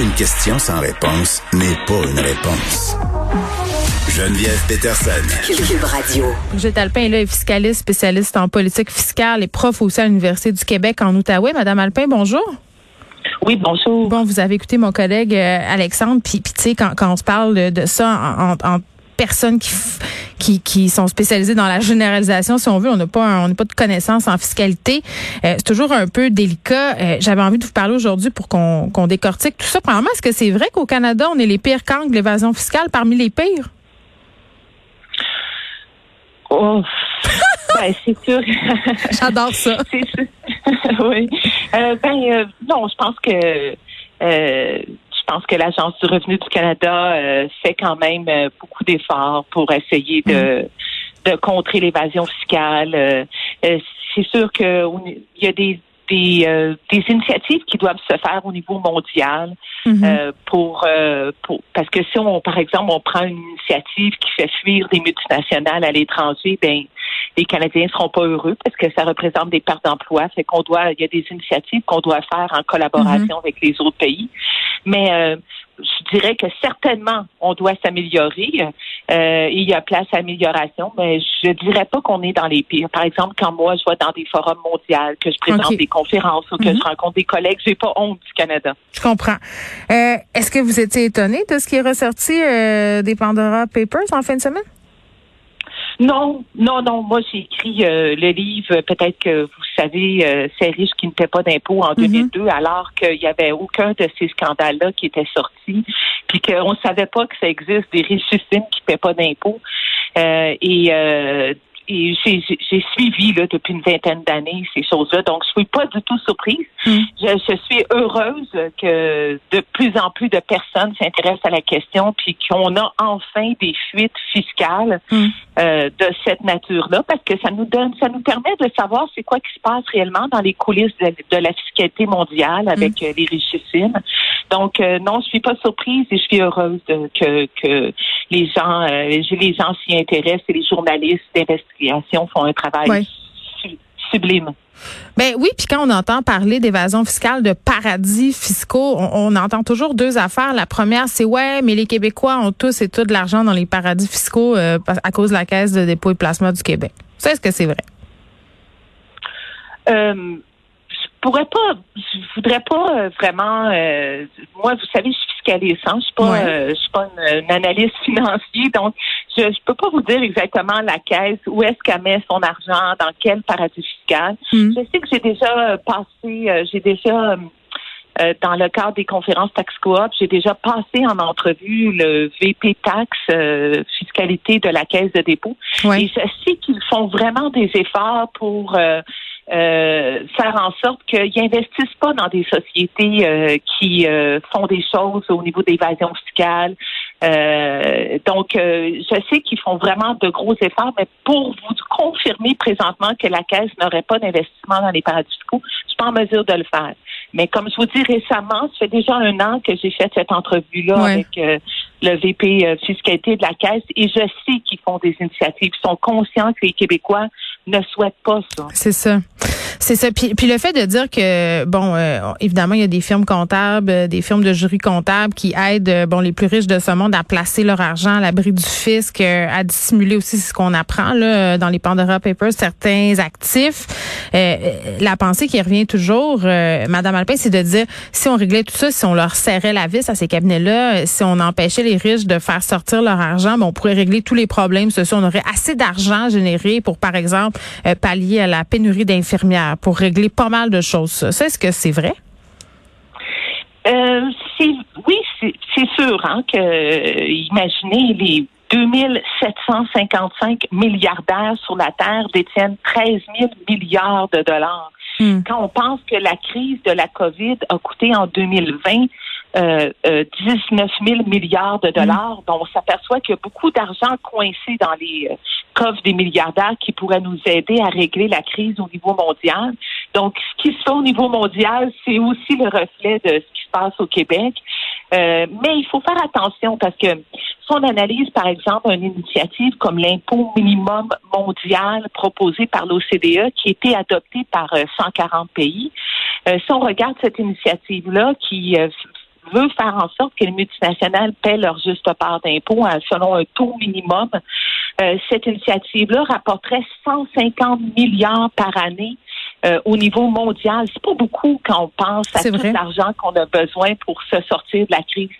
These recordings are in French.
Une question sans réponse n'est pas une réponse. Geneviève Peterson. Cube Radio. Brigitte Alpin est là, est fiscaliste, spécialiste en politique fiscale et prof aussi à l'Université du Québec en Outaouais. Madame Alpin, bonjour. Oui, bonjour. Bon, vous avez écouté mon collègue euh, Alexandre, puis puis tu sais, quand, quand on se parle de, de ça en, en- en personnes qui, qui qui sont spécialisées dans la généralisation, si on veut, on n'a pas un- on n'a pas de connaissances en fiscalité. Euh, c'est toujours un peu délicat. Euh, J'avais envie de vous parler aujourd'hui pour qu'on qu'on décortique tout ça. Premièrement, est-ce que c'est vrai qu'au Canada, on est les pires camps de l'évasion fiscale, parmi les pires? Oh. ben, c'est sûr. J'adore ça. c'est sûr. oui. Euh, ben, euh, non, je pense que euh, je pense que l'Agence du revenu du Canada euh, fait quand même euh, beaucoup d'efforts pour essayer de, de contrer l'évasion fiscale. Euh, euh, c'est sûr que on- il y a des des, euh, des initiatives qui doivent se faire au niveau mondial Mhm. euh, pour, euh, pour parce que si on par exemple on prend une initiative qui fait fuir des multinationales à l'étranger, ben les Canadiens seront pas heureux parce que ça représente des pertes d'emplois. Fait qu'on doit, il y a des initiatives qu'on doit faire en collaboration avec les autres pays. Mais euh, je dirais que certainement on doit s'améliorer. Euh, il y a place à amélioration, mais je dirais pas qu'on est dans les pires. Par exemple, quand moi je vais dans des forums mondiaux, que je présente des conférences ou que Mhm. je rencontre des collègues, j'ai pas honte du Canada. Je comprends. Euh, Est-ce que vous étiez étonné de ce qui est ressorti euh, des Pandora Papers en fin de semaine? Non, non, non. Moi, j'ai écrit euh, le livre, peut-être que vous savez, euh, C'est riche qui ne paie pas d'impôts en 2002, alors qu'il n'y avait aucun de ces scandales-là qui était sorti, puis qu'on ne savait pas que ça existe des richissimes qui ne paient pas d'impôts. Euh, et euh, et j'ai suivi là, depuis une vingtaine d'années ces choses-là, donc je suis pas du tout surprise. Mm. Je, je suis heureuse que de plus en plus de personnes s'intéressent à la question, puis qu'on a enfin des fuites fiscales Mm. euh, de cette nature-là, parce que ça nous donne, ça nous permet de savoir c'est quoi qui se passe réellement dans les coulisses de, de la fiscalité mondiale avec euh, les richissimes. Donc euh, non, je suis pas surprise et je suis heureuse de- que, que les gens, euh, les gens s'y intéressent et les journalistes d'investigation font un travail su- sublime. Ben oui, puis quand on entend parler d'évasion fiscale, de paradis fiscaux, on, on entend toujours deux affaires. La première, c'est ouais, mais les Québécois ont tous et tout de l'argent dans les paradis fiscaux euh, à cause de la Caisse de dépôt et placement du Québec. Ça, est-ce que c'est vrai? Euh, pourrais pas, je voudrais pas euh, vraiment. euh, moi, vous savez, je suis fiscaliste, hein, je suis pas, Ouais. euh, je suis pas une, une analyste financier, donc je, je peux pas vous dire exactement la caisse où est-ce qu'elle met son argent, dans quel paradis fiscal. Mm. Je sais que j'ai déjà euh, passé, euh, j'ai déjà euh, dans le cadre des conférences Tax Coop, j'ai déjà passé en entrevue le VP Tax euh, fiscalité de la Caisse de dépôt. Ouais. Et je sais qu'ils font vraiment des efforts pour euh, faire en sorte qu'ils n'investissent pas dans des sociétés euh, qui euh, font des choses au niveau d'évasion fiscale. Euh, donc, euh, je sais qu'ils font vraiment de gros efforts, mais pour vous confirmer présentement que la Caisse n'aurait pas d'investissement dans les paradis fiscaux, je suis pas en mesure de le faire. Mais comme je vous dis récemment, ça fait déjà un an que j'ai fait cette entrevue-là Ouais. avec euh, le VP euh, fiscalité de la Caisse et je sais qu'ils font des initiatives. Ils sont conscients que les Québécois ne souhaitent pas ça. C'est ça. C'est ça. Puis, puis le fait de dire que, bon, euh, évidemment, il y a des firmes comptables, euh, des firmes de jury comptables qui aident, euh, bon, les plus riches de ce monde à placer leur argent à l'abri du fisc, euh, à dissimuler aussi ce qu'on apprend là dans les Pandora Papers, certains actifs. Euh, euh, la pensée qui revient toujours, euh, Madame Alpin, c'est de dire si on réglait tout ça, si on leur serrait la vis à ces cabinets-là, euh, si on empêchait les riches de faire sortir leur argent, ben, on pourrait régler tous les problèmes sociaux. On aurait assez d'argent généré pour, par exemple, euh, pallier à la pénurie d'infirmières, pour régler pas mal de choses. Ça, est-ce que c'est vrai? Euh, oui, c'est sûr hein, que euh, imaginez les 2755 milliardaires sur la Terre détiennent 13 000 milliards de dollars. Hmm. Quand on pense que la crise de la COVID a coûté en 2020 euh, 19 000 milliards de dollars. Donc, on s'aperçoit qu'il y a beaucoup d'argent coincé dans les coffres des milliardaires qui pourraient nous aider à régler la crise au niveau mondial. Donc, ce qui se fait au niveau mondial, c'est aussi le reflet de ce qui se passe au Québec. Euh, mais il faut faire attention parce que si on analyse, par exemple, une initiative comme l'impôt minimum mondial proposé par l'OCDE, qui a été adopté par 140 euh, pays, euh, si on regarde cette initiative-là qui veut faire en sorte que les multinationales paient leur juste part d'impôt selon un taux minimum, cette initiative-là rapporterait 150 milliards par année euh, au niveau mondial. C'est pas beaucoup quand on pense à tout l'argent qu'on a besoin pour se sortir de la crise.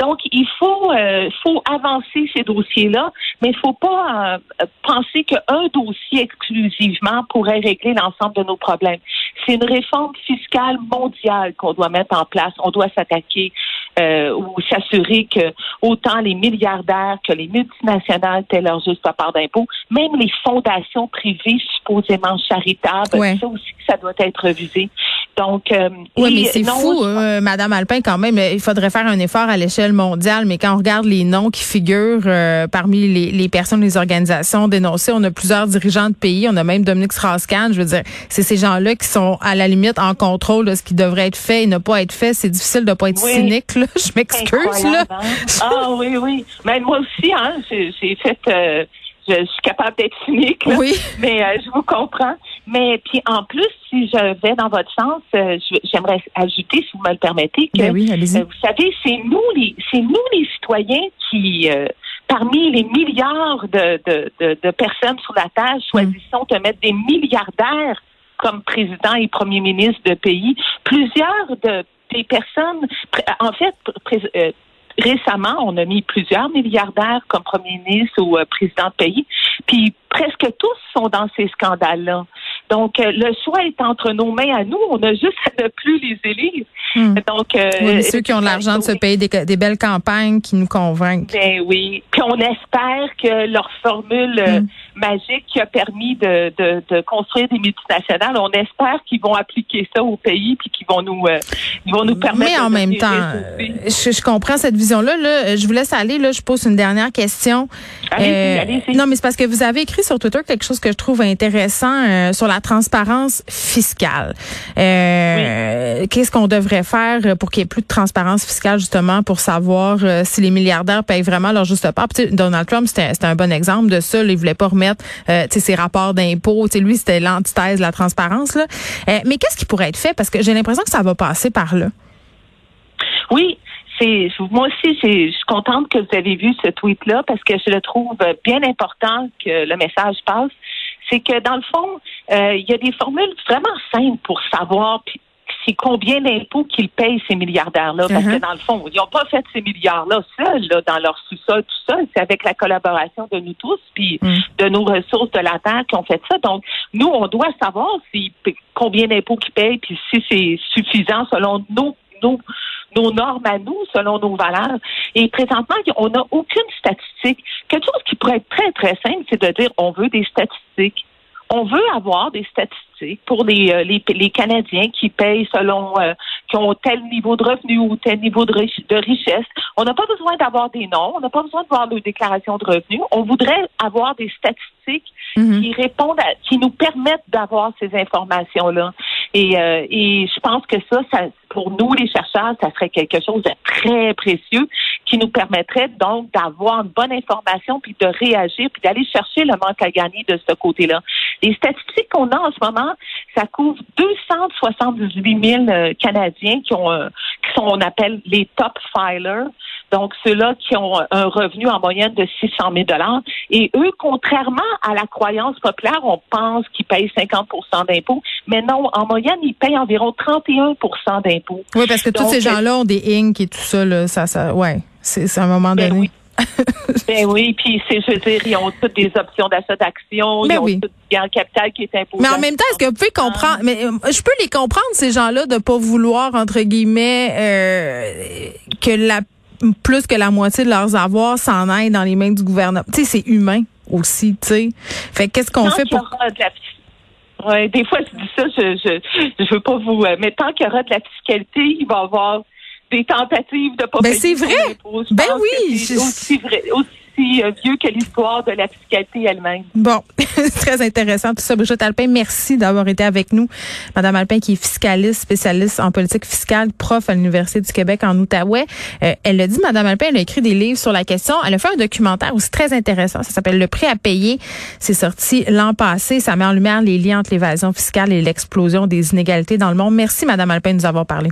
Donc, il faut, euh, faut avancer ces dossiers-là, mais il faut pas euh, penser qu'un dossier exclusivement pourrait régler l'ensemble de nos problèmes. C'est une réforme fiscale mondiale qu'on doit mettre en place. On doit s'attaquer euh, ou s'assurer que autant les milliardaires que les multinationales aient leur juste part d'impôt, même les fondations privées supposément charitables, ça aussi ça doit être revisé. Donc, euh, oui, mais c'est fou, euh, Madame Alpin, quand même. Il faudrait faire un effort à l'échelle mondiale, mais quand on regarde les noms qui figurent euh, parmi les, les, personnes, les organisations dénoncées, on a plusieurs dirigeants de pays, on a même Dominique Strauss-Kahn. Je veux dire, c'est ces gens-là qui sont à la limite en contrôle de ce qui devrait être fait et ne pas être fait. C'est difficile de pas être cynique. Là. Je m'excuse. là. Hein? ah oui, oui. Mais moi aussi, hein, j'ai fait. Euh, je, suis capable d'être cynique, oui. mais je vous comprends. Mais puis en plus, si je vais dans votre sens, euh, j'aimerais ajouter, si vous me le permettez, que ben oui, euh, vous savez, c'est nous les c'est nous les citoyens qui euh, parmi les milliards de, de, de, de, personnes sur la Terre, choisissons de mettre des milliardaires comme président et premier ministre de pays. Plusieurs de des personnes, en fait, récemment, on a mis plusieurs milliardaires comme premier ministre ou président de pays, puis presque tous sont dans ces scandales-là. Donc, euh, le choix est entre nos mains à nous. On a juste à ne plus les élire. Hmm. Donc, euh, ceux qui ont l'argent de se payer des, belles campagnes qui nous convainquent. Ben oui. Puis on espère que leur formule euh, hmm. magique qui a permis de, de, de, construire des multinationales, on espère qu'ils vont appliquer ça au pays puis qu'ils vont nous, ils vont nous permettre. Mais en même temps, je, je, comprends cette vision-là. Là, je vous laisse aller. Là, je pose une dernière question. Allez-y, allez-y. Non, mais c'est parce que vous avez écrit sur Twitter quelque chose que je trouve intéressant sur la transparence fiscale. Euh, Qu'est-ce qu'on devrait faire pour qu'il y ait plus de transparence fiscale justement pour savoir euh, si les milliardaires payent vraiment leur juste part? Donald Trump, c'était un bon exemple de ça. il voulait pas remettre euh, ses rapports d'impôts. Lui, c'était l'antithèse de la transparence. Là. Euh, mais qu'est-ce qui pourrait être fait? Parce que j'ai l'impression que ça va passer par là. Oui, moi aussi, je suis contente que vous avez vu ce tweet-là parce que je le trouve bien important que le message passe c'est que dans le fond, euh, il y a des formules vraiment simples pour savoir c'est combien d'impôts qu'ils payent ces milliardaires-là? Parce que uh-huh. dans le fond, ils n'ont pas fait ces milliards-là seuls, là, dans leur sous-sol, tout seul. C'est avec la collaboration de nous tous, puis mm. de nos ressources de la terre qui ont fait ça. Donc, nous, on doit savoir si, combien d'impôts qu'ils payent, puis si c'est suffisant selon nos, nos, nos normes à nous, selon nos valeurs. Et présentement, on n'a aucune statistique. Quelque chose qui pourrait être très, très simple, c'est de dire on veut des statistiques on veut avoir des statistiques pour les, euh, les, les, Canadiens qui payent selon, euh, qui ont tel niveau de revenu ou tel niveau de, de richesse. On n'a pas besoin d'avoir des noms, on n'a pas besoin de voir nos déclarations de revenus. On voudrait avoir des statistiques mhm. qui répondent, à, qui nous permettent d'avoir ces informations-là. Et, euh, et je pense que ça, ça, pour nous, les chercheurs, ça serait quelque chose de très précieux qui nous permettrait donc d'avoir une bonne information puis de réagir puis d'aller chercher le manque à gagner de ce côté-là. Les statistiques qu'on a en ce moment, ça couvre 278 000 euh, Canadiens qui ont, euh, qui sont, on appelle les top filers. Donc, ceux-là qui ont un revenu en moyenne de 600 000 Et eux, contrairement à la croyance populaire, on pense qu'ils payent 50% d'impôts. Mais non, en moyenne, ils payent environ 31% d'impôts. Oui, parce que tous ces gens-là ont des inc et tout ça, là, ça, ça, ouais, c'est un moment ben donné. Oui. ben oui, puis c'est, je veux dire, ils ont toutes des options d'achat d'actions, ben ils ont oui. tout le capital qui est imposé. Mais en même temps, est-ce que vous pouvez comprendre, mais euh, je peux les comprendre, ces gens-là, de pas vouloir, entre guillemets, euh, que la plus que la moitié de leurs avoirs s'en aillent dans les mains du gouvernement. Tu sais, c'est humain aussi, tu sais. Fait qu'est-ce qu'on fait pour... Ouais, des fois, je dis ça, je, je, je veux pas vous... Euh, mais tant qu'il y aura de la fiscalité, il va y avoir des tentatives de pas Ben, c'est vrai. Ben oui, c'est aussi vrai, aussi euh, vieux que l'histoire de la fiscalité elle-même. Bon, très intéressant tout ça. Brigitte Alpin, merci d'avoir été avec nous. Madame Alpin, qui est fiscaliste, spécialiste en politique fiscale, prof à l'Université du Québec en Outaouais. Euh, elle a dit, Madame Alpin, elle a écrit des livres sur la question. Elle a fait un documentaire aussi très intéressant. Ça s'appelle Le prix à payer. C'est sorti l'an passé. Ça met en lumière les liens entre l'évasion fiscale et l'explosion des inégalités dans le monde. Merci, Madame Alpin, de nous avoir parlé.